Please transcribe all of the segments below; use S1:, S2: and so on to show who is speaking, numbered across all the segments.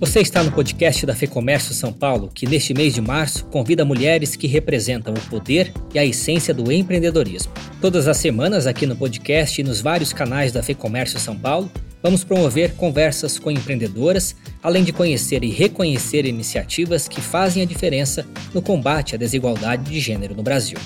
S1: Você está no podcast da FEComércio São Paulo, que neste mês de março convida mulheres que representam o poder e a essência do empreendedorismo. Todas as semanas, aqui no podcast e nos vários canais da FEComércio São Paulo, vamos promover conversas com empreendedoras, além de conhecer e reconhecer iniciativas que fazem a diferença no combate à desigualdade de gênero no Brasil.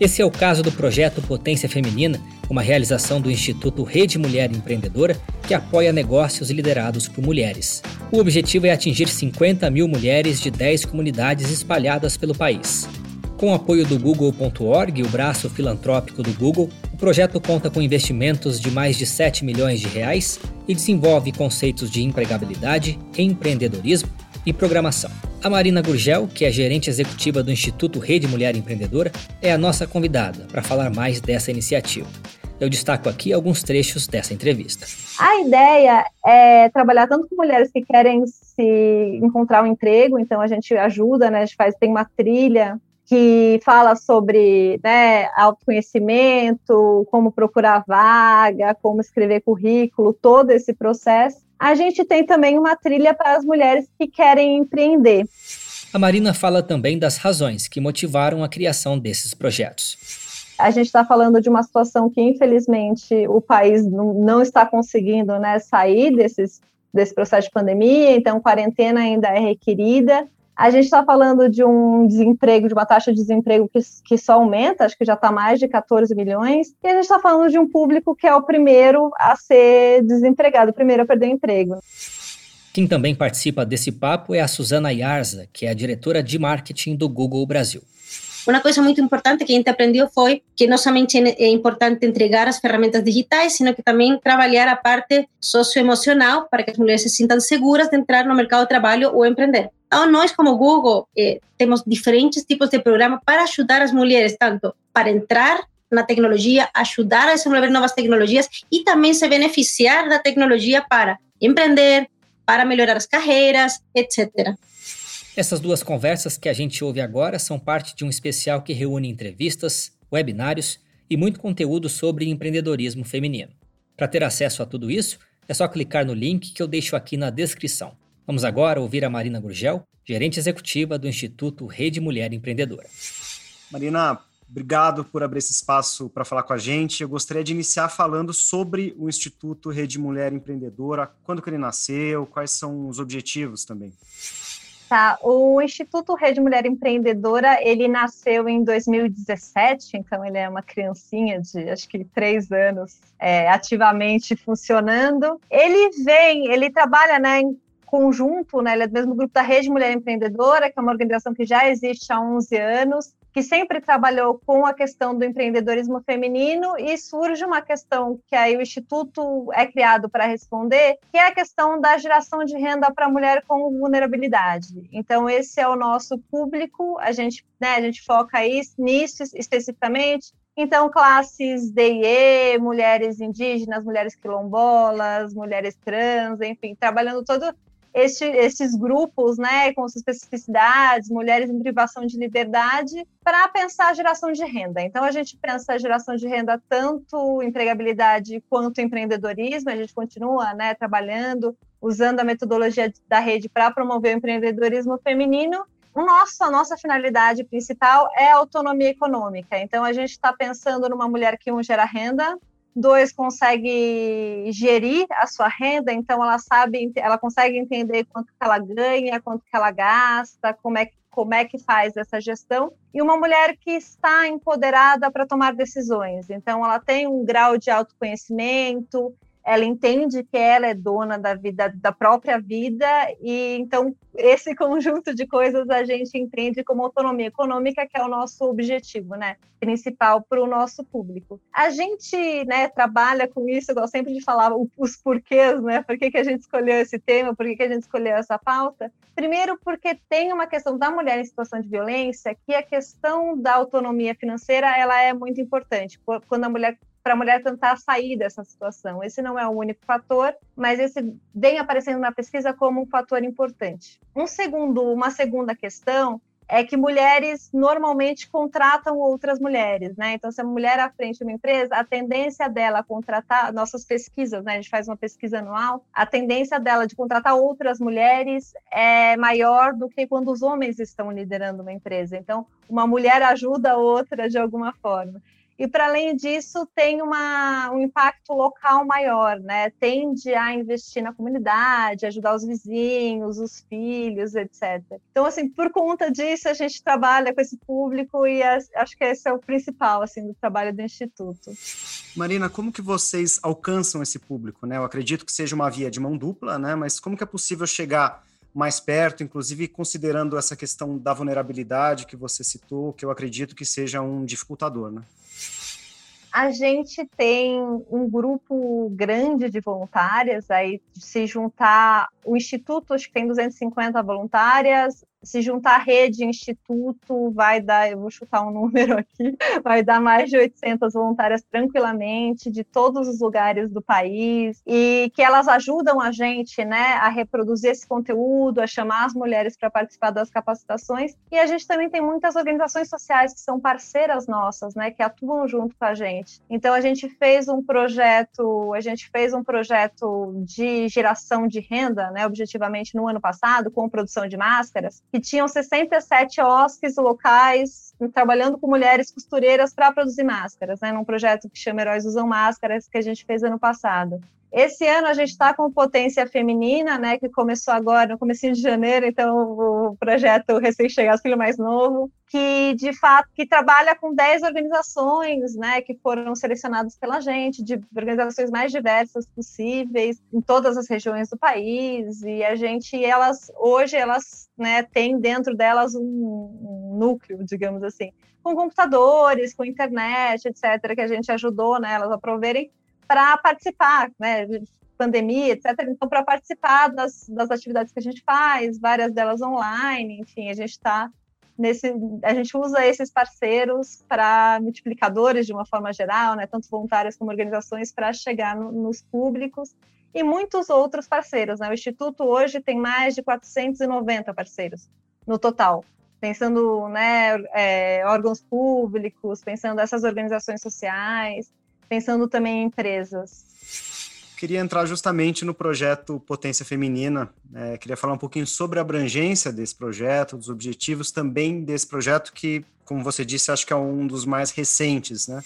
S1: Esse é o caso do projeto Potência Feminina, uma realização do Instituto Rede Mulher Empreendedora, que apoia negócios liderados por mulheres. O objetivo é atingir 50 mil mulheres de 10 comunidades espalhadas pelo país. Com o apoio do Google.org, o braço filantrópico do Google, o projeto conta com investimentos de mais de 7 milhões de reais e desenvolve conceitos de empregabilidade, empreendedorismo e programação. A Marina Gurgel, que é gerente executiva do Instituto Rede Mulher Empreendedora, é a nossa convidada para falar mais dessa iniciativa. Eu destaco aqui alguns trechos dessa entrevista.
S2: A ideia é trabalhar tanto com mulheres que querem se encontrar um emprego, então a gente ajuda, né, a gente faz, tem uma trilha que fala sobre né, autoconhecimento, como procurar vaga, como escrever currículo, todo esse processo. A gente tem também uma trilha para as mulheres que querem empreender.
S1: A Marina fala também das razões que motivaram a criação desses projetos.
S2: A gente está falando de uma situação que, infelizmente, o país não está conseguindo né, sair desses, desse processo de pandemia, então quarentena ainda é requerida. A gente está falando de um desemprego, de uma taxa de desemprego que, que só aumenta, acho que já está mais de 14 milhões, e a gente está falando de um público que é o primeiro a ser desempregado, o primeiro a perder o emprego.
S1: Quem também participa desse papo é a Suzana Yarza, que é a diretora de marketing do Google Brasil.
S3: Uma coisa muito importante que a gente aprendeu foi que não somente é importante entregar as ferramentas digitais, sino que também trabalhar a parte socioemocional para que as mulheres se sintam seguras de entrar no mercado de trabalho ou empreender. Então, nós, como Google, eh, temos diferentes tipos de programas para ajudar as mulheres, tanto para entrar na tecnologia, ajudar a desenvolver novas tecnologias e também se beneficiar da tecnologia para empreender, para melhorar as carreiras, etc.
S1: Essas duas conversas que a gente ouve agora são parte de um especial que reúne entrevistas, webinários e muito conteúdo sobre empreendedorismo feminino. Para ter acesso a tudo isso, é só clicar no link que eu deixo aqui na descrição. Vamos agora ouvir a Marina Gurgel, gerente executiva do Instituto Rede Mulher Empreendedora.
S4: Marina, obrigado por abrir esse espaço para falar com a gente. Eu gostaria de iniciar falando sobre o Instituto Rede Mulher Empreendedora, quando que ele nasceu, quais são os objetivos também.
S2: Tá, o Instituto Rede Mulher Empreendedora, ele nasceu em 2017, então ele é uma criancinha de, acho que, três anos, é, ativamente funcionando. Ele vem, ele trabalha, né, em conjunto, né, ele é do mesmo grupo da Rede Mulher Empreendedora, que é uma organização que já existe há 11 anos, que sempre trabalhou com a questão do empreendedorismo feminino e surge uma questão que aí o Instituto é criado para responder, que é a questão da geração de renda para a mulher com vulnerabilidade. Então, esse é o nosso público, a gente, né, a gente foca aí nisso especificamente, então, classes D e E, mulheres indígenas, mulheres quilombolas, mulheres trans, enfim, trabalhando todo este, esses grupos, né, com suas especificidades, mulheres em privação de liberdade, para pensar a geração de renda. Então, a gente pensa a geração de renda tanto empregabilidade quanto empreendedorismo, a gente continua né, trabalhando, usando a metodologia da rede para promover o empreendedorismo feminino, o a nossa finalidade principal é a autonomia econômica. Então, a gente está pensando numa mulher que, um, gera renda, dois consegue gerir a sua renda, então ela sabe, ela consegue entender quanto que ela ganha, quanto que ela gasta, como é que como é que faz essa gestão, e uma mulher que está empoderada para tomar decisões. Então, ela tem um grau de autoconhecimento, ela entende que ela é dona da vida, da própria vida, e então esse conjunto de coisas a gente entende como autonomia econômica, que é o nosso objetivo, né, principal para o nosso público. A gente, né, trabalha com isso, eu gosto sempre de falar os porquês, né, por que, que a gente escolheu esse tema, por que, que a gente escolheu essa pauta. Primeiro, porque tem uma questão da mulher em situação de violência, que a questão da autonomia financeira, ela é muito importante. Quando a mulher para a mulher tentar sair dessa situação. Esse não é o único fator, mas esse vem aparecendo na pesquisa como um fator importante. Um segundo, uma segunda questão é que mulheres normalmente contratam outras mulheres, né? Então, se a mulher à frente de uma empresa, a tendência dela a contratar, nossas pesquisas, né? A gente faz uma pesquisa anual, a tendência dela de contratar outras mulheres é maior do que quando os homens estão liderando uma empresa. Então, uma mulher ajuda a outra de alguma forma. E, para além disso, tem uma, um impacto local maior, né? Tende a investir na comunidade, ajudar os vizinhos, os filhos, etc. Então, assim, por conta disso, a gente trabalha com esse público e acho que esse é o principal, assim, do trabalho do Instituto.
S4: Marina, como que vocês alcançam esse público, né? Eu acredito que seja uma via de mão dupla, né? Mas como que é possível chegar mais perto, inclusive considerando essa questão da vulnerabilidade que você citou, que eu acredito que seja um dificultador, né?
S2: A gente tem um grupo grande de voluntárias, aí se juntar o Instituto, acho que tem 250 voluntárias, se juntar rede instituto, vai dar, eu vou chutar um número aqui, vai dar mais de 800 voluntárias tranquilamente, de todos os lugares do país, e que elas ajudam a gente, né, a reproduzir esse conteúdo, a chamar as mulheres para participar das capacitações, e a gente também tem muitas organizações sociais que são parceiras nossas, né, que atuam junto com a gente. Então a gente fez um projeto, a gente fez um projeto de geração de renda, né, objetivamente no ano passado, com produção de máscaras, que tinham 67 OSCs locais trabalhando com mulheres costureiras para produzir máscaras, né, num projeto que chama Heróis Usam Máscaras, que a gente fez ano passado. Esse ano a gente está com potência feminina, né, que começou agora no começo de janeiro, então o projeto recém-chegado, filho mais novo, que de fato que trabalha com 10 organizações, né, que foram selecionadas pela gente, de organizações mais diversas possíveis em todas as regiões do país, e a gente elas hoje elas, né, têm dentro delas um, um núcleo, digamos assim, com computadores, com internet, etc, que a gente ajudou né, elas a proverem para participar, né, pandemia, etc. Então, para participar das, das atividades que a gente faz, várias delas online, enfim, a gente está nesse, a gente usa esses parceiros para multiplicadores de uma forma geral, né, tanto voluntários como organizações, para chegar no, nos públicos e muitos outros parceiros. Né? O Instituto hoje tem mais de 490 parceiros no total, pensando né, é, órgãos públicos, pensando essas organizações sociais, pensando também em empresas.
S4: Queria entrar justamente no projeto Potência Feminina. É, queria falar um pouquinho sobre a abrangência desse projeto, dos objetivos também desse projeto, que, como você disse, acho que é um dos mais recentes, né?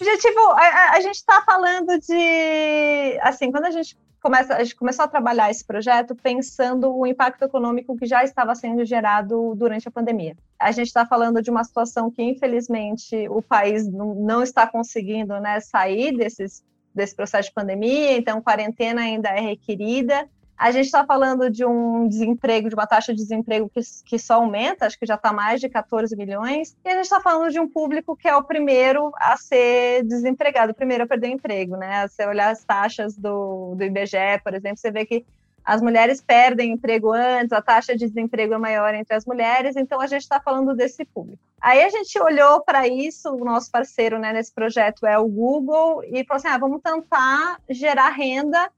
S2: Objetivo, a, a gente está falando de, assim, quando a gente começa, a gente começou a trabalhar esse projeto pensando o impacto econômico que já estava sendo gerado durante a pandemia. A gente está falando de uma situação que, infelizmente, o país não, não está conseguindo né, sair desses, desse processo de pandemia, então quarentena ainda é requerida. A gente está falando de um desemprego, de uma taxa de desemprego que, que só aumenta, acho que já está mais de 14 milhões, e a gente está falando de um público que é o primeiro a ser desempregado, o primeiro a perder emprego, né? Se você olhar as taxas do, do IBGE, por exemplo, você vê que as mulheres perdem emprego antes, a taxa de desemprego é maior entre as mulheres, então a gente está falando desse público. Aí a gente olhou para isso, o nosso parceiro né, nesse projeto é o Google, e falou assim: ah, vamos tentar gerar renda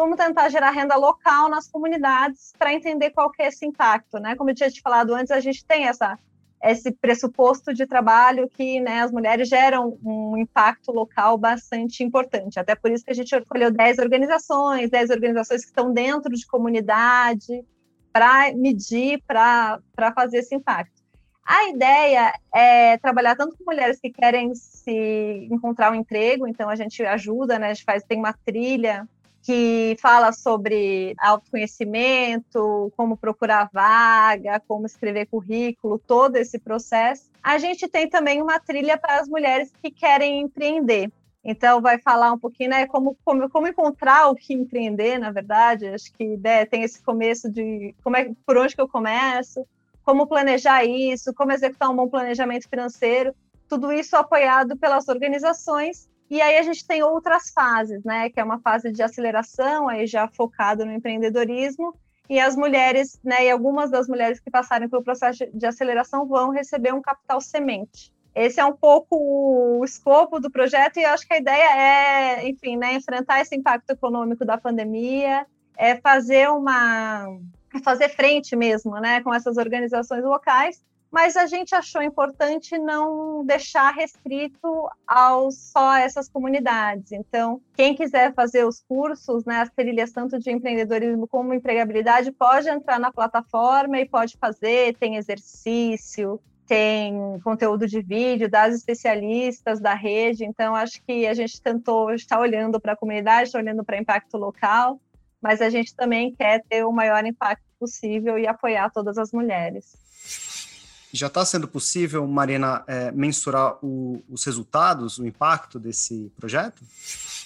S2: vamos tentar gerar renda local nas comunidades para entender qual que é esse impacto, né? Como eu tinha te falado antes, a gente tem essa esse pressuposto de trabalho que né, as mulheres geram um impacto local bastante importante. Até por isso que a gente escolheu 10 organizações, 10 organizações que estão dentro de comunidade para medir, para fazer esse impacto. A ideia é trabalhar tanto com mulheres que querem se encontrar um emprego, então a gente ajuda, né, a gente faz, tem uma trilha que fala sobre autoconhecimento, como procurar vaga, como escrever currículo, todo esse processo. A gente tem também uma trilha para as mulheres que querem empreender. Então, vai falar um pouquinho, né, como, como, como encontrar o que empreender, na verdade. Acho que né, tem esse começo de como é, por onde que eu começo, como planejar isso, como executar um bom planejamento financeiro. Tudo isso apoiado pelas organizações e aí a gente tem outras fases, né? Que é uma fase de aceleração, aí já focado no empreendedorismo, e as mulheres, né? E algumas das mulheres que passarem pelo processo de aceleração vão receber um capital semente. Esse é um pouco o escopo do projeto, e eu acho que a ideia é, enfim, né, enfrentar esse impacto econômico da pandemia, é fazer uma. É fazer frente mesmo, né, com essas organizações locais mas a gente achou importante não deixar restrito ao só essas comunidades. Então, quem quiser fazer os cursos, né, as trilhas tanto de empreendedorismo como empregabilidade, pode entrar na plataforma e pode fazer, tem exercício, tem conteúdo de vídeo das especialistas da rede, então acho que a gente tentou estar olhando para a comunidade, está olhando para impacto local, mas a gente também quer ter o maior impacto possível e apoiar todas as mulheres.
S4: Já está sendo possível, Marina, é, mensurar o, os resultados, o impacto desse projeto?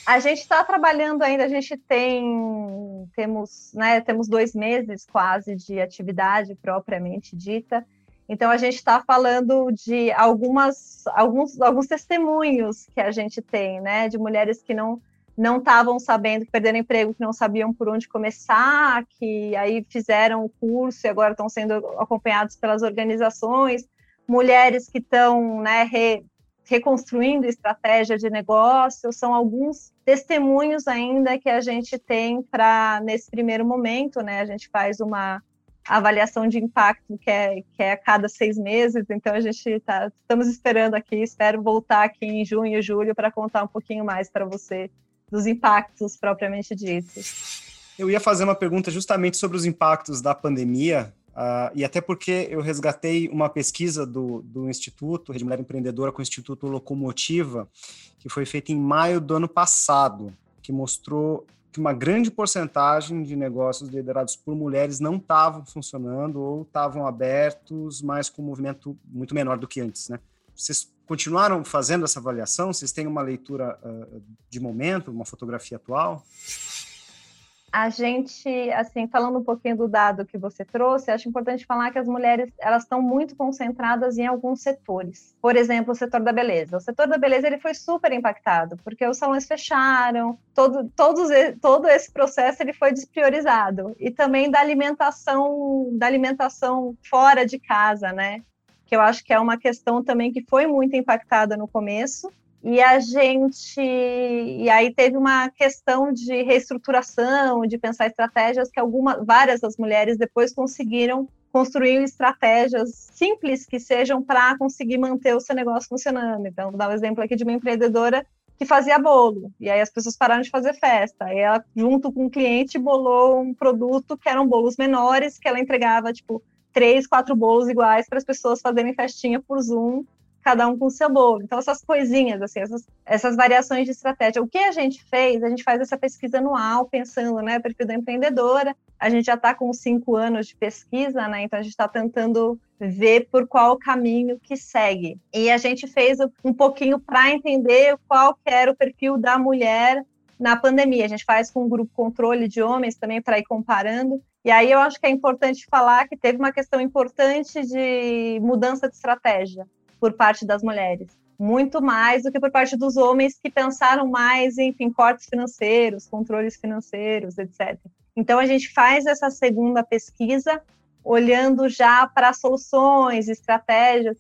S2: A gente está trabalhando ainda, a gente tem temos, né, temos dois meses quase de atividade propriamente dita. Então a gente está falando de algumas, alguns, alguns testemunhos que a gente tem, né, de mulheres que não não estavam sabendo que perderam emprego, que não sabiam por onde começar, que aí fizeram o curso e agora estão sendo acompanhados pelas organizações, mulheres que estão né, re, reconstruindo estratégia de negócio, são alguns testemunhos ainda que a gente tem para, nesse primeiro momento, né, a gente faz uma avaliação de impacto que é, que é a cada seis meses, então a gente tá, estamos esperando aqui, espero voltar aqui em junho julho para contar um pouquinho mais para você dos impactos propriamente ditos.
S4: Eu ia fazer uma pergunta justamente sobre os impactos da pandemia, uh, e até porque eu resgatei uma pesquisa do, do Instituto Rede Mulher Empreendedora com o Instituto Locomotiva, que foi feita em maio do ano passado, que mostrou que uma grande porcentagem de negócios liderados por mulheres não estavam funcionando ou estavam abertos, mas com um movimento muito menor do que antes, né? Vocês continuaram fazendo essa avaliação? Vocês têm uma leitura uh, de momento, uma fotografia atual?
S2: A gente, assim, falando um pouquinho do dado que você trouxe, acho importante falar que as mulheres elas estão muito concentradas em alguns setores. Por exemplo, o setor da beleza. O setor da beleza ele foi super impactado porque os salões fecharam, todo, todos, todo esse processo ele foi despriorizado e também da alimentação, da alimentação fora de casa, né? Que eu acho que é uma questão também que foi muito impactada no começo. E a gente. E aí teve uma questão de reestruturação, de pensar estratégias que algumas, várias das mulheres depois conseguiram construir estratégias simples que sejam para conseguir manter o seu negócio funcionando. Então, vou dar um exemplo aqui de uma empreendedora que fazia bolo. E aí as pessoas pararam de fazer festa. E ela, junto com o cliente, bolou um produto que eram bolos menores, que ela entregava, tipo, três, quatro bolos iguais para as pessoas fazerem festinha por Zoom, cada um com seu bolo. Então, essas coisinhas, assim, essas, essas variações de estratégia. O que a gente fez? A gente faz essa pesquisa anual, pensando, né, perfil da empreendedora. A gente já está com cinco anos de pesquisa, né, então a gente está tentando ver por qual caminho que segue. E a gente fez um pouquinho para entender qual era o perfil da mulher na pandemia. A gente faz com um grupo controle de homens também para ir comparando. E aí eu acho que é importante falar que teve uma questão importante de mudança de estratégia por parte das mulheres, muito mais do que por parte dos homens que pensaram mais em enfim, cortes financeiros, controles financeiros, etc. Então a gente faz essa segunda pesquisa olhando já para soluções, estratégias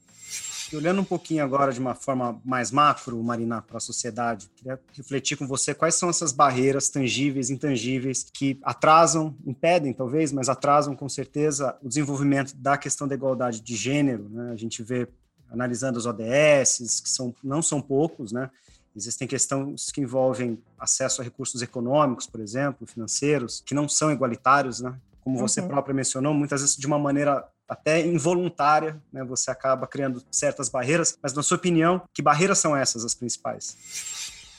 S4: olhando um pouquinho agora de uma forma mais macro, Marina, para a sociedade, queria refletir com você quais são essas barreiras tangíveis, intangíveis, que atrasam, impedem talvez, mas atrasam com certeza o desenvolvimento da questão da igualdade de gênero. Né? A gente vê, analisando os ODS, que são, não são poucos, né? Existem questões que envolvem acesso a recursos econômicos, por exemplo, financeiros, que não são igualitários, né? Como você uhum. própria mencionou, muitas vezes de uma maneira até involuntária, né? Você acaba criando certas barreiras, mas na sua opinião, que barreiras são essas as principais?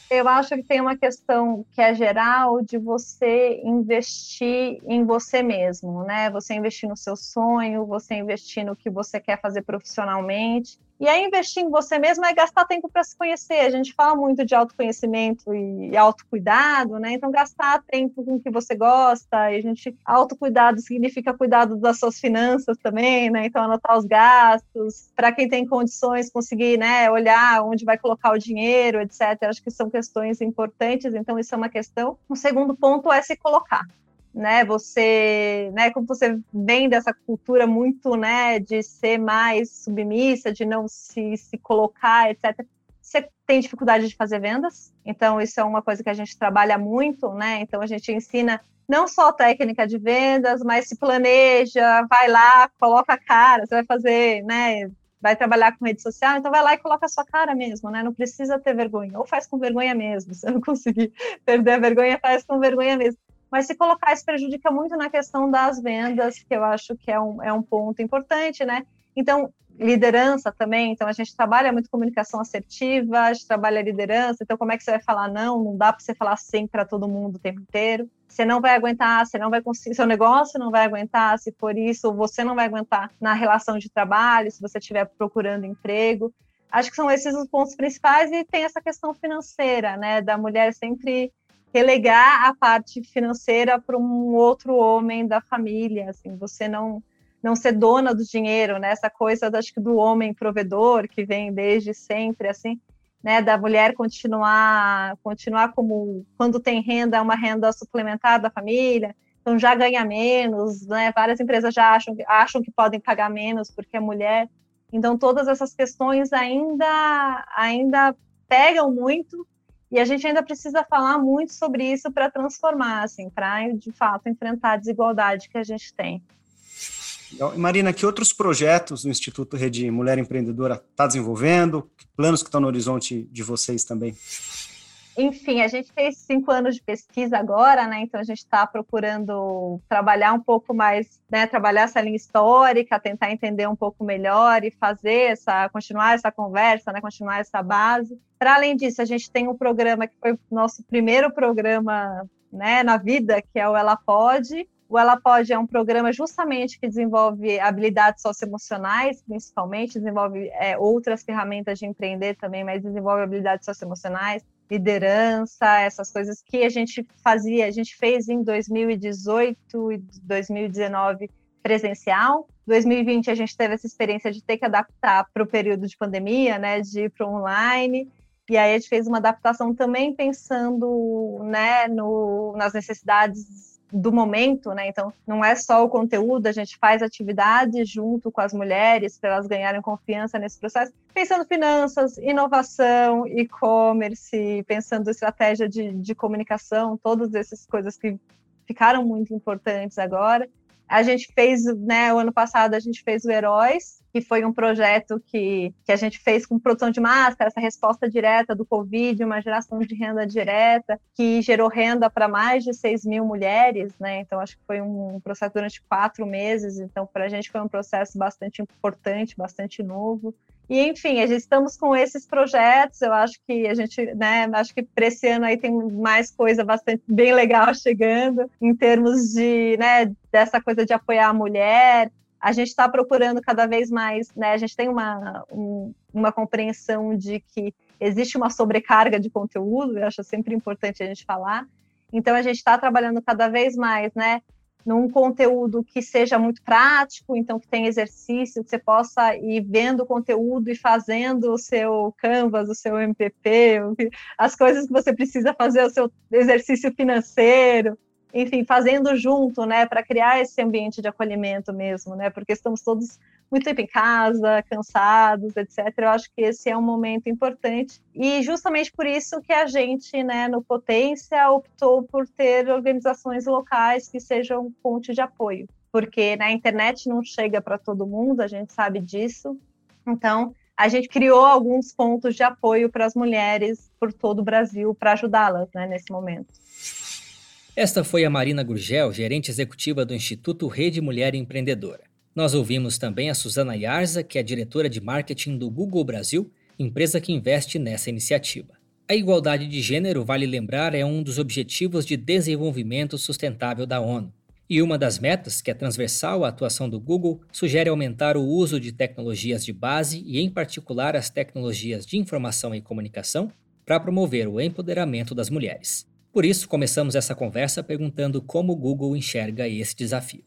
S2: Eu acho que tem uma questão que é geral de você investir em você mesmo, né? Você investir no seu sonho, você investir no que você quer fazer profissionalmente. E aí, investir em você mesmo é gastar tempo para se conhecer. A gente fala muito de autoconhecimento e autocuidado, né? Então, gastar tempo com o que você gosta. E a gente, autocuidado significa cuidado das suas finanças também, né? Então, anotar os gastos. Para quem tem condições, conseguir, né, olhar onde vai colocar o dinheiro, etc. Acho que são questões importantes. Então, isso é uma questão. O segundo ponto é se colocar né, você, né, como você vem dessa cultura muito, né, de ser mais submissa, de não se, se colocar, etc. Você tem dificuldade de fazer vendas, então isso é uma coisa que a gente trabalha muito, né? Então a gente ensina não só técnica de vendas, mas se planeja, vai lá, coloca a cara, você vai fazer, né, vai trabalhar com rede social, então vai lá e coloca a sua cara mesmo, né? Não precisa ter vergonha, ou faz com vergonha mesmo. Se não conseguir perder a vergonha, faz com vergonha mesmo. Mas se colocar, isso prejudica muito na questão das vendas, que eu acho que é um, é um ponto importante, né? Então, liderança também, então a gente trabalha muito comunicação assertiva, a gente trabalha liderança, então como é que você vai falar não? Não dá para você falar sim para todo mundo o tempo inteiro. Você não vai aguentar, você não vai conseguir, seu negócio não vai aguentar, se for isso, você não vai aguentar na relação de trabalho, se você estiver procurando emprego. Acho que são esses os pontos principais e tem essa questão financeira, né, da mulher sempre relegar a parte financeira para um outro homem da família, assim, você não não ser dona do dinheiro, né? Essa coisa, acho que do homem provedor que vem desde sempre, assim, né? Da mulher continuar, continuar como quando tem renda, é uma renda suplementar da família, então já ganha menos, né? Várias empresas já acham, acham que podem pagar menos porque é mulher. Então todas essas questões ainda, ainda pegam muito e a gente ainda precisa falar muito sobre isso para transformar, assim, para de fato enfrentar a desigualdade que a gente tem.
S4: Marina, que outros projetos o Instituto Rede Mulher Empreendedora está desenvolvendo? Que planos que estão no horizonte de vocês também?
S2: Enfim, a gente fez cinco anos de pesquisa agora, né? Então a gente está procurando trabalhar um pouco mais, né? Trabalhar essa linha histórica, tentar entender um pouco melhor e fazer essa, continuar essa conversa, né? Continuar essa base. Para além disso, a gente tem um programa que foi o nosso primeiro programa, né? Na vida, que é o Ela Pode, o Ela Pode é um programa justamente que desenvolve habilidades socioemocionais, principalmente, desenvolve é, outras ferramentas de empreender também, mas desenvolve habilidades socioemocionais, liderança, essas coisas que a gente fazia, a gente fez em 2018 e 2019 presencial. 2020 a gente teve essa experiência de ter que adaptar para o período de pandemia, né, de ir para online. E aí a gente fez uma adaptação também pensando, né, no, nas necessidades do momento, né? Então, não é só o conteúdo, a gente faz atividades junto com as mulheres para elas ganharem confiança nesse processo, pensando finanças, inovação, e-commerce, pensando estratégia de, de comunicação, todas essas coisas que ficaram muito importantes agora. A gente fez, né, o ano passado a gente fez o Heróis, que foi um projeto que, que a gente fez com produção de máscara, essa resposta direta do Covid, uma geração de renda direta, que gerou renda para mais de 6 mil mulheres, né? Então, acho que foi um processo durante quatro meses. Então, para a gente foi um processo bastante importante, bastante novo. E, enfim, a gente estamos com esses projetos. Eu acho que a gente, né, acho que para esse ano aí tem mais coisa bastante bem legal chegando, em termos de, né, dessa coisa de apoiar a mulher, a gente está procurando cada vez mais, né? A gente tem uma, um, uma compreensão de que existe uma sobrecarga de conteúdo, eu acho sempre importante a gente falar. Então a gente está trabalhando cada vez mais, né? Num conteúdo que seja muito prático, então que tenha exercício, que você possa ir vendo o conteúdo e fazendo o seu Canvas, o seu MPP, as coisas que você precisa fazer, o seu exercício financeiro enfim, fazendo junto, né, para criar esse ambiente de acolhimento mesmo, né, porque estamos todos muito tempo em casa, cansados, etc. Eu acho que esse é um momento importante e justamente por isso que a gente, né, no Potência optou por ter organizações locais que sejam ponte de apoio, porque na internet não chega para todo mundo, a gente sabe disso. Então, a gente criou alguns pontos de apoio para as mulheres por todo o Brasil para ajudá-las, né, nesse momento.
S1: Esta foi a Marina Gurgel, gerente executiva do Instituto Rede Mulher Empreendedora. Nós ouvimos também a Suzana Yarza, que é diretora de marketing do Google Brasil, empresa que investe nessa iniciativa. A igualdade de gênero, vale lembrar, é um dos objetivos de desenvolvimento sustentável da ONU. E uma das metas, que é transversal à atuação do Google, sugere aumentar o uso de tecnologias de base e, em particular, as tecnologias de informação e comunicação para promover o empoderamento das mulheres. Por isso, começamos essa conversa perguntando como o Google enxerga esse desafio.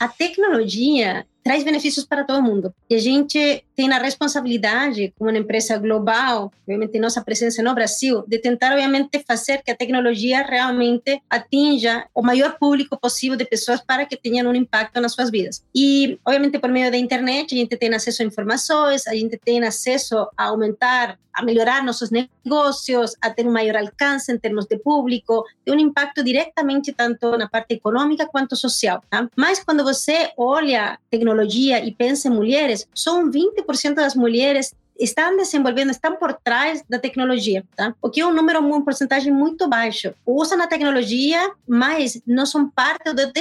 S3: A tecnologia traz benefícios para todo mundo. E a gente tem a responsabilidade, como uma empresa global, obviamente nossa presença no Brasil, de tentar, obviamente, fazer que a tecnologia realmente atinja o maior público possível de pessoas para que tenham um impacto nas suas vidas. E, obviamente, por meio da internet, a gente tem acesso a informações, a gente tem acesso a aumentar a melhorar nossos negócios, a ter um maior alcance em termos de público, tem um impacto diretamente tanto na parte econômica quanto social. Tá? Mas quando você olha tecnologia e pensa em mulheres, só 20% das mulheres estão desenvolvendo, estão por trás da tecnologia, tá? O que é um número, uma porcentagem muito baixo. Usam a tecnologia, mas não são parte do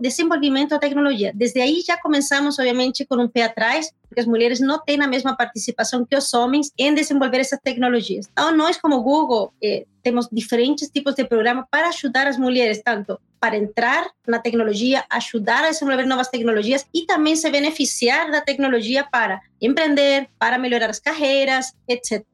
S3: desenvolvimento da tecnologia. Desde aí já começamos, obviamente, com um pé atrás, porque as mulheres não têm a mesma participação que os homens em desenvolver essas tecnologias. Então, nós, como Google, eh, temos diferentes tipos de programas para ajudar as mulheres, tanto para entrar na tecnologia, ajudar a desenvolver novas tecnologias e também se beneficiar da tecnologia para empreender, para melhorar as carreiras, etc.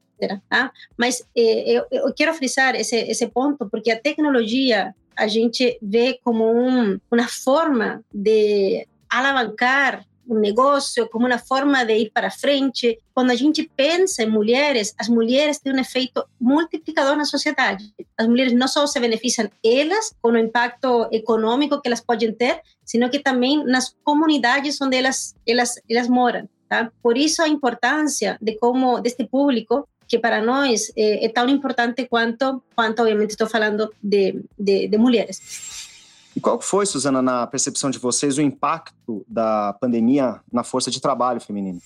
S3: Tá? Mas eh, eu, eu, quero frisar esse, esse ponto, porque a tecnologia a gente vê como um, uma forma de alavancar um negócio, como uma forma de ir para frente. Quando a gente pensa em mulheres, as mulheres têm um efeito multiplicador na sociedade. As mulheres não só se beneficiam elas com o impacto econômico que elas podem ter, sino que também nas comunidades onde elas elas elas moram. Tá? Por isso a importância de como deste público que para nós é, é tão importante quanto quanto obviamente estou falando de, de, de mulheres.
S4: E qual foi, Suzana, na percepção de vocês, o impacto da pandemia na força de trabalho feminina?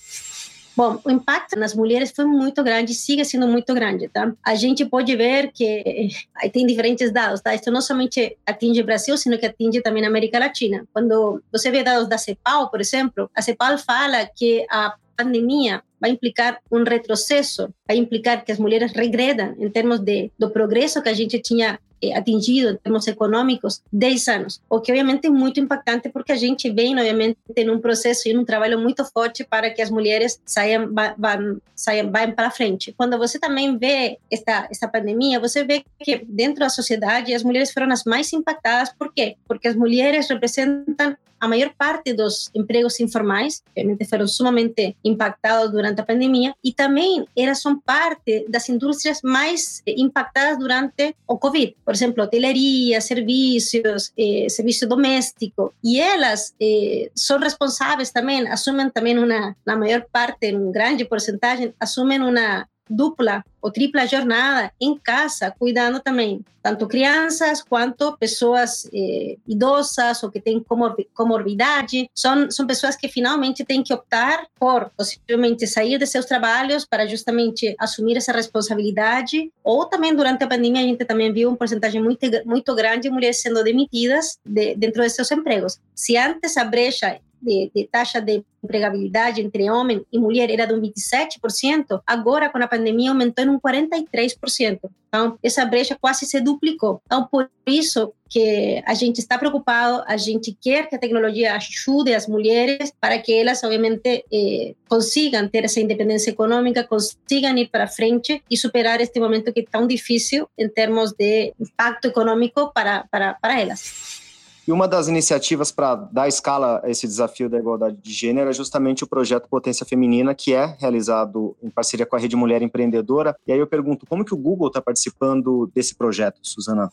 S3: Bom, o impacto nas mulheres foi muito grande, sigue sendo muito grande, tá? A gente pode ver que aí tem diferentes dados, tá? Isso não somente atinge o Brasil, sino que atinge também a América Latina. Quando você vê dados da CEPAL, por exemplo, a CEPAL fala que a pandemia vai implicar um retrocesso, vai implicar que as mulheres regredam em termos de do progresso que a gente tinha atingido em termos econômicos 10 anos, o que obviamente é muito impactante porque a gente vem, obviamente, em um processo e um trabalho muito forte para que as mulheres saiam, vão, saiam, vão para frente. Quando você também vê esta, esta pandemia, você vê que dentro da sociedade as mulheres foram as mais impactadas, por quê? Porque as mulheres representam a maior parte dos empregos informais, obviamente foram sumamente impactados durante a pandemia, e também elas são parte das indústrias mais impactadas durante o Covid. Por exemplo, hoteleria, serviços, eh, serviço doméstico, e elas eh, são responsáveis também, assumem também uma, na maior parte, uma grande porcentagem, assumem uma dupla ou tripla jornada em casa, cuidando também tanto crianças quanto pessoas eh, idosas ou que têm comor comorbidade. São, são pessoas que finalmente têm que optar por possivelmente sair de seus trabalhos para justamente assumir essa responsabilidade. Ou também durante a pandemia a gente também viu um porcentagem muito, muito grande de mulheres sendo demitidas de, dentro de seus empregos. Se antes a brecha de, de, taxa de empregabilidade entre homem e mulher era de um 27%, agora com a pandemia aumentou em um 43%. Então, essa brecha quase se duplicou. Então, por isso que a gente está preocupado, a gente quer que a tecnologia ajude as mulheres para que elas, obviamente, eh, consigam ter essa independência econômica, consigam ir para frente e superar este momento que é tão difícil em termos de impacto econômico para, para, para elas.
S4: E uma das iniciativas para dar escala a esse desafio da igualdade de gênero é justamente o projeto Potência Feminina, que é realizado em parceria com a Rede Mulher Empreendedora. E aí eu pergunto, como que o Google está participando desse projeto, Suzana?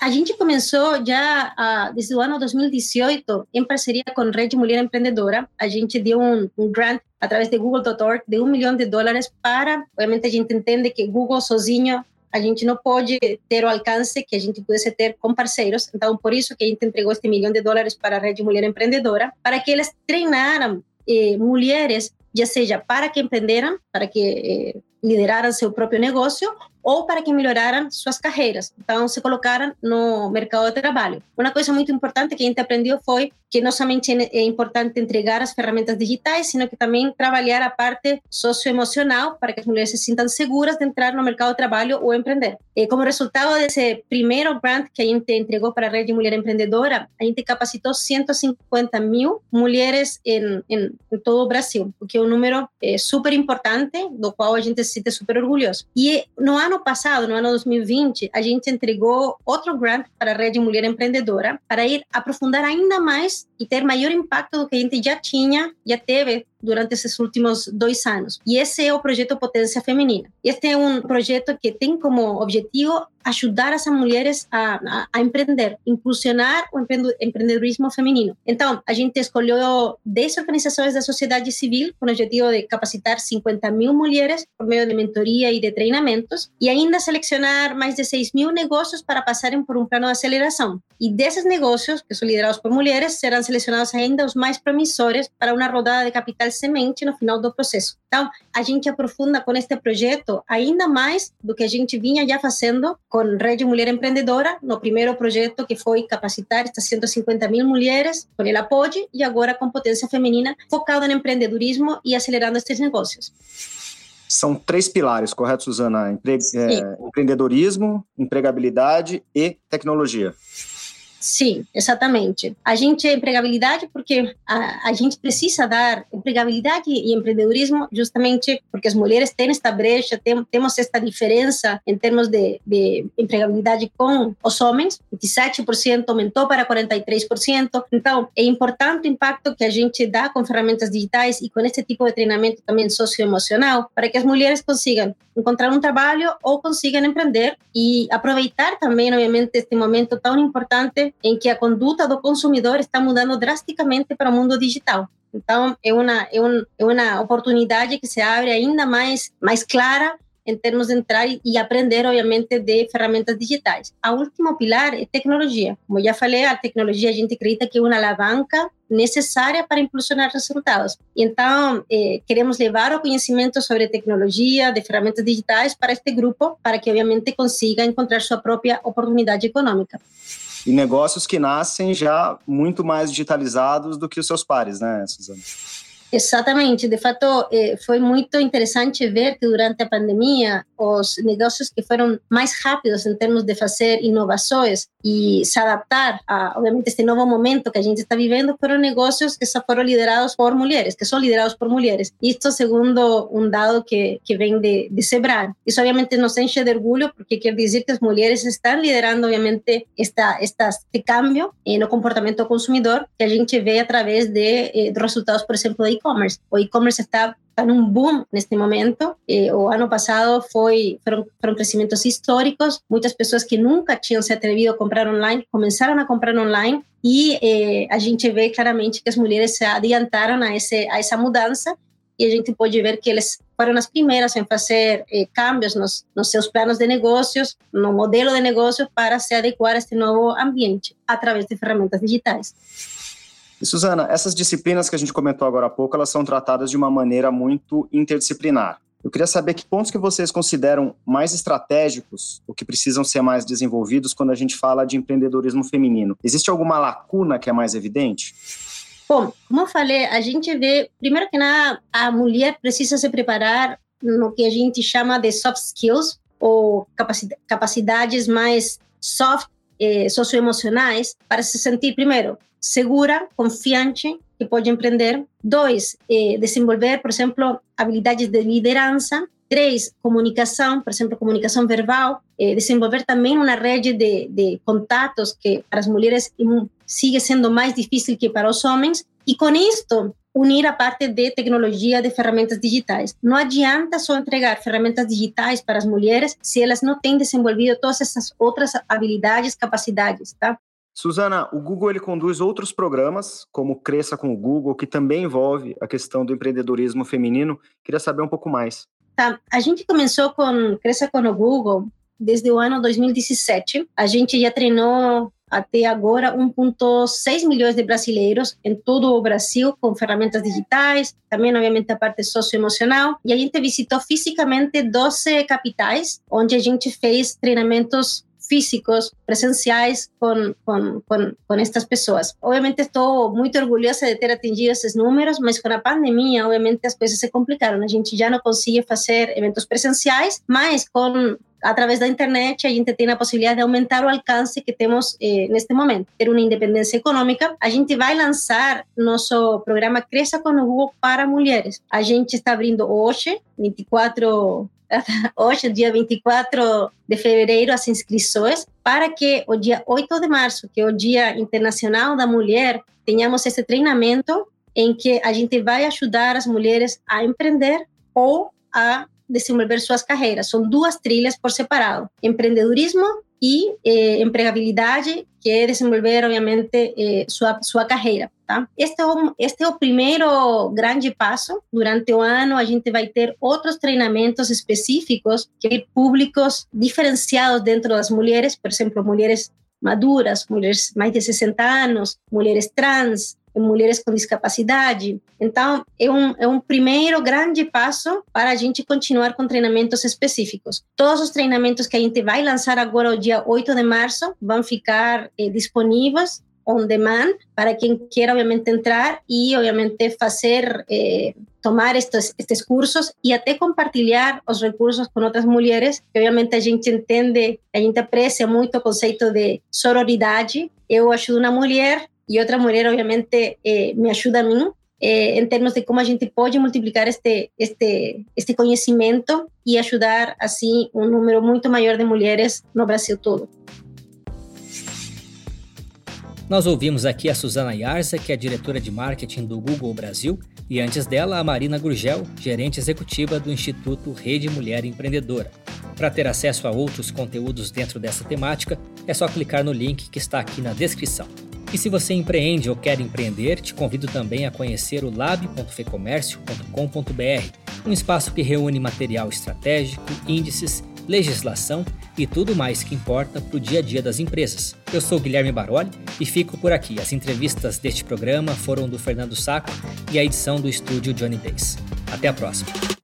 S3: A gente começou já uh, desde o ano 2018 em parceria com a Rede Mulher Empreendedora. A gente deu um, um grant através de Google.org de um milhão de dólares para, obviamente a gente entende que Google sozinho a gente não pode ter o alcance que a gente pudesse ter com parceiros. Então, por isso que a gente entregou este milhão de dólares para a Rede Mulher Empreendedora, para que elas treinaram eh, mulheres, já seja para que empreenderam, para que eh, lideraram seu próprio negócio, ou para que melhoraram suas carreiras. Então, se colocaram no mercado de trabalho. Uma coisa muito importante que a gente aprendeu foi que não somente é importante entregar as ferramentas digitais, sino que também trabalhar a parte socioemocional para que as mulheres se sintam seguras de entrar no mercado de trabalho ou empreender. E como resultado desse primeiro grant que a gente entregou para a Rede Mulher Empreendedora, a gente capacitou 150 mil mulheres em, em, em todo o Brasil, o que é um número é, super importante, do qual a gente se sente super orgulhoso. E no ano ano passado, no ano 2020, a gente entregou outro grant para a Rede Mulher Empreendedora para ir aprofundar ainda mais e ter maior impacto do que a gente já tinha, já teve durante esses últimos dois anos. E esse é o projeto Potência Feminina. Este é um projeto que tem como objetivo ajudar as mulheres a, a, a empreender, impulsionar o empreendedorismo feminino. Então, a gente escolheu 10 organizações da sociedade civil com o objetivo de capacitar 50 mil mulheres por meio de mentoria e de treinamentos e ainda selecionar mais de 6 mil negócios para passarem por um plano de aceleração. E desses negócios, que são liderados por mulheres, serão selecionados ainda os mais promissores para uma rodada de capital semente no final do processo. Então, a gente aprofunda com este projeto ainda mais do que a gente vinha já fazendo com Rede Mulher Empreendedora, no primeiro projeto que foi capacitar estas 150 mil mulheres com o apoio e agora com potência feminina focado no empreendedorismo e acelerando estes negócios.
S4: São três pilares, correto, Suzana? Empre é, empreendedorismo, empregabilidade e tecnologia.
S3: Sim, exatamente. A gente é empregabilidade porque a, a gente precisa dar empregabilidade e empreendedorismo justamente porque as mulheres têm esta brecha, tem, temos esta diferença em termos de, de empregabilidade com os homens, 27% aumentou para 43%. Então, é importante o impacto que a gente dá com ferramentas digitais e com este tipo de treinamento também socioemocional para que as mulheres consigam encontrar um trabalho ou consigam empreender e aproveitar também, obviamente, este momento tão importante em que a conduta do consumidor está mudando drasticamente para o mundo digital. Então, é uma, é, um, é uma oportunidade que se abre ainda mais, mais clara em termos de entrar e aprender, obviamente, de ferramentas digitais. A último pilar é tecnologia. Como já falei, a tecnologia a gente acredita que é uma alavanca necessária para impulsionar resultados. Então, eh, queremos levar o conhecimento sobre tecnologia, de ferramentas digitais para este grupo, para que, obviamente, consiga encontrar sua própria oportunidade econômica
S4: e negócios que nascem já muito mais digitalizados do que os seus pares, né, Suzana?
S3: Exatamente, de fato eh, foi muito interessante ver que durante a pandemia os negócios que foram mais rápidos em termos de fazer inovações e se adaptar a, obviamente, este novo momento que a gente está vivendo foram negócios que só foram liderados por mulheres, que são liderados por mulheres. Isto segundo um dado que, que vem de, de. Isso obviamente nos enche de orgulho porque quer dizer que as mulheres estão liderando obviamente esta, esta, este cambio no comportamento do consumidor que a gente vê através de, eh, de resultados, por exemplo, da e-commerce. O e-commerce está en un boom en este momento. Eh, o ano passado foi, foram, foram crescimentos históricos. Muitas pessoas que nunca tinham se atrevido a comprar online começaram a comprar online e eh, a gente vê claramente que as mulheres se adiantaram a, esse, a essa mudança e a gente pode ver que eles foram as primeiras em fazer eh, cambios nos, nos seus planos de negócios, no modelo de negócio para se adequar a este novo ambiente através de ferramentas digitais.
S4: E Suzana, essas disciplinas que a gente comentou agora há pouco, elas são tratadas de uma maneira muito interdisciplinar. Eu queria saber que pontos que vocês consideram mais estratégicos ou que precisam ser mais desenvolvidos quando a gente fala de empreendedorismo feminino. Existe alguma lacuna que é mais evidente?
S3: Bom, como eu falei, a gente vê, primeiro que nada, a mulher precisa se preparar no que a gente chama de soft skills, ou capacidades mais soft, eh, socioemocionais, para se sentir, primeiro, segura, confiante, que pode empreender. Dois, eh, desenvolver, por exemplo, habilidades de liderança. Três, comunicação, por exemplo, comunicação verbal. Eh, desenvolver também uma rede de, de contatos que para as mulheres sigue sendo mais difícil que para os homens. E com isto, unir a parte de tecnologia de ferramentas digitais. Não adianta só entregar ferramentas digitais para as mulheres se elas não têm desenvolvido todas essas outras habilidades, capacidades, tá?
S4: Suzana, o Google ele conduz outros programas, como Cresça com o Google, que também envolve a questão do empreendedorismo feminino. Queria saber um pouco mais.
S3: Tá, a gente começou com Cresça com o Google desde o ano 2017. A gente já treinou até agora 1,6 milhões de brasileiros em todo o Brasil com ferramentas digitais, também obviamente a parte socioemocional. E a gente visitou fisicamente 12 capitais, onde a gente fez treinamentos físicos, presenciais com, com, com, com estas pessoas. Obviamente estou muito orgulhosa de ter atingido esses números, mas com a pandemia, obviamente as coisas se complicaram. A gente já não consegue fazer eventos presenciais, mas com através da internet a gente tem a possibilidade de aumentar o alcance que temos eh, neste momento, ter uma independência econômica. A gente vai lançar nosso programa Cresça com o Google para mulheres. A gente está abrindo hoje, 24 hoje, dia 24 de fevereiro, as inscrições, para que o dia 8 de março, que é o Dia Internacional da Mulher, tenhamos esse treinamento em que a gente vai ajudar as mulheres a empreender ou a desenvolver suas carreiras. São duas trilhas por separado: empreendedorismo e eh, empregabilidade, que é desenvolver, obviamente, eh, sua, sua carreira. Tá? Este, é o, este é o primeiro grande passo. Durante o ano, a gente vai ter outros treinamentos específicos, que públicos diferenciados dentro das mulheres, por exemplo, mulheres maduras, mulheres mais de 60 anos, mulheres trans, mulheres com discapacidade. Então, é um, é um primeiro grande passo para a gente continuar com treinamentos específicos. Todos os treinamentos que a gente vai lançar agora, o dia 8 de março, vão ficar eh, disponíveis on demand para quem queira, obviamente, entrar e, obviamente, fazer, eh, tomar estes, estes cursos e até compartilhar os recursos com outras mulheres, que, obviamente, a gente entende, a gente aprecia muito o conceito de sororidade. Eu ajudo uma mulher, e outra mulher, obviamente, eh, me ajuda a mim eh, em termos de como a gente pode multiplicar este, este, este conhecimento e ajudar, assim, um número muito maior de mulheres no Brasil todo.
S1: Nós ouvimos aqui a Suzana Yarza, que é diretora de marketing do Google Brasil, e antes dela a Marina Gurgel, gerente executiva do Instituto Rede Mulher Empreendedora. Para ter acesso a outros conteúdos dentro dessa temática, é só clicar no link que está aqui na descrição. E se você empreende ou quer empreender, te convido também a conhecer o lab.fecomércio.com.br, um espaço que reúne material estratégico, índices, legislação e tudo mais que importa para o dia a dia das empresas. Eu sou Guilherme Baroli e fico por aqui. As entrevistas deste programa foram do Fernando Saco e a edição do estúdio Johnny Days. Até a próxima.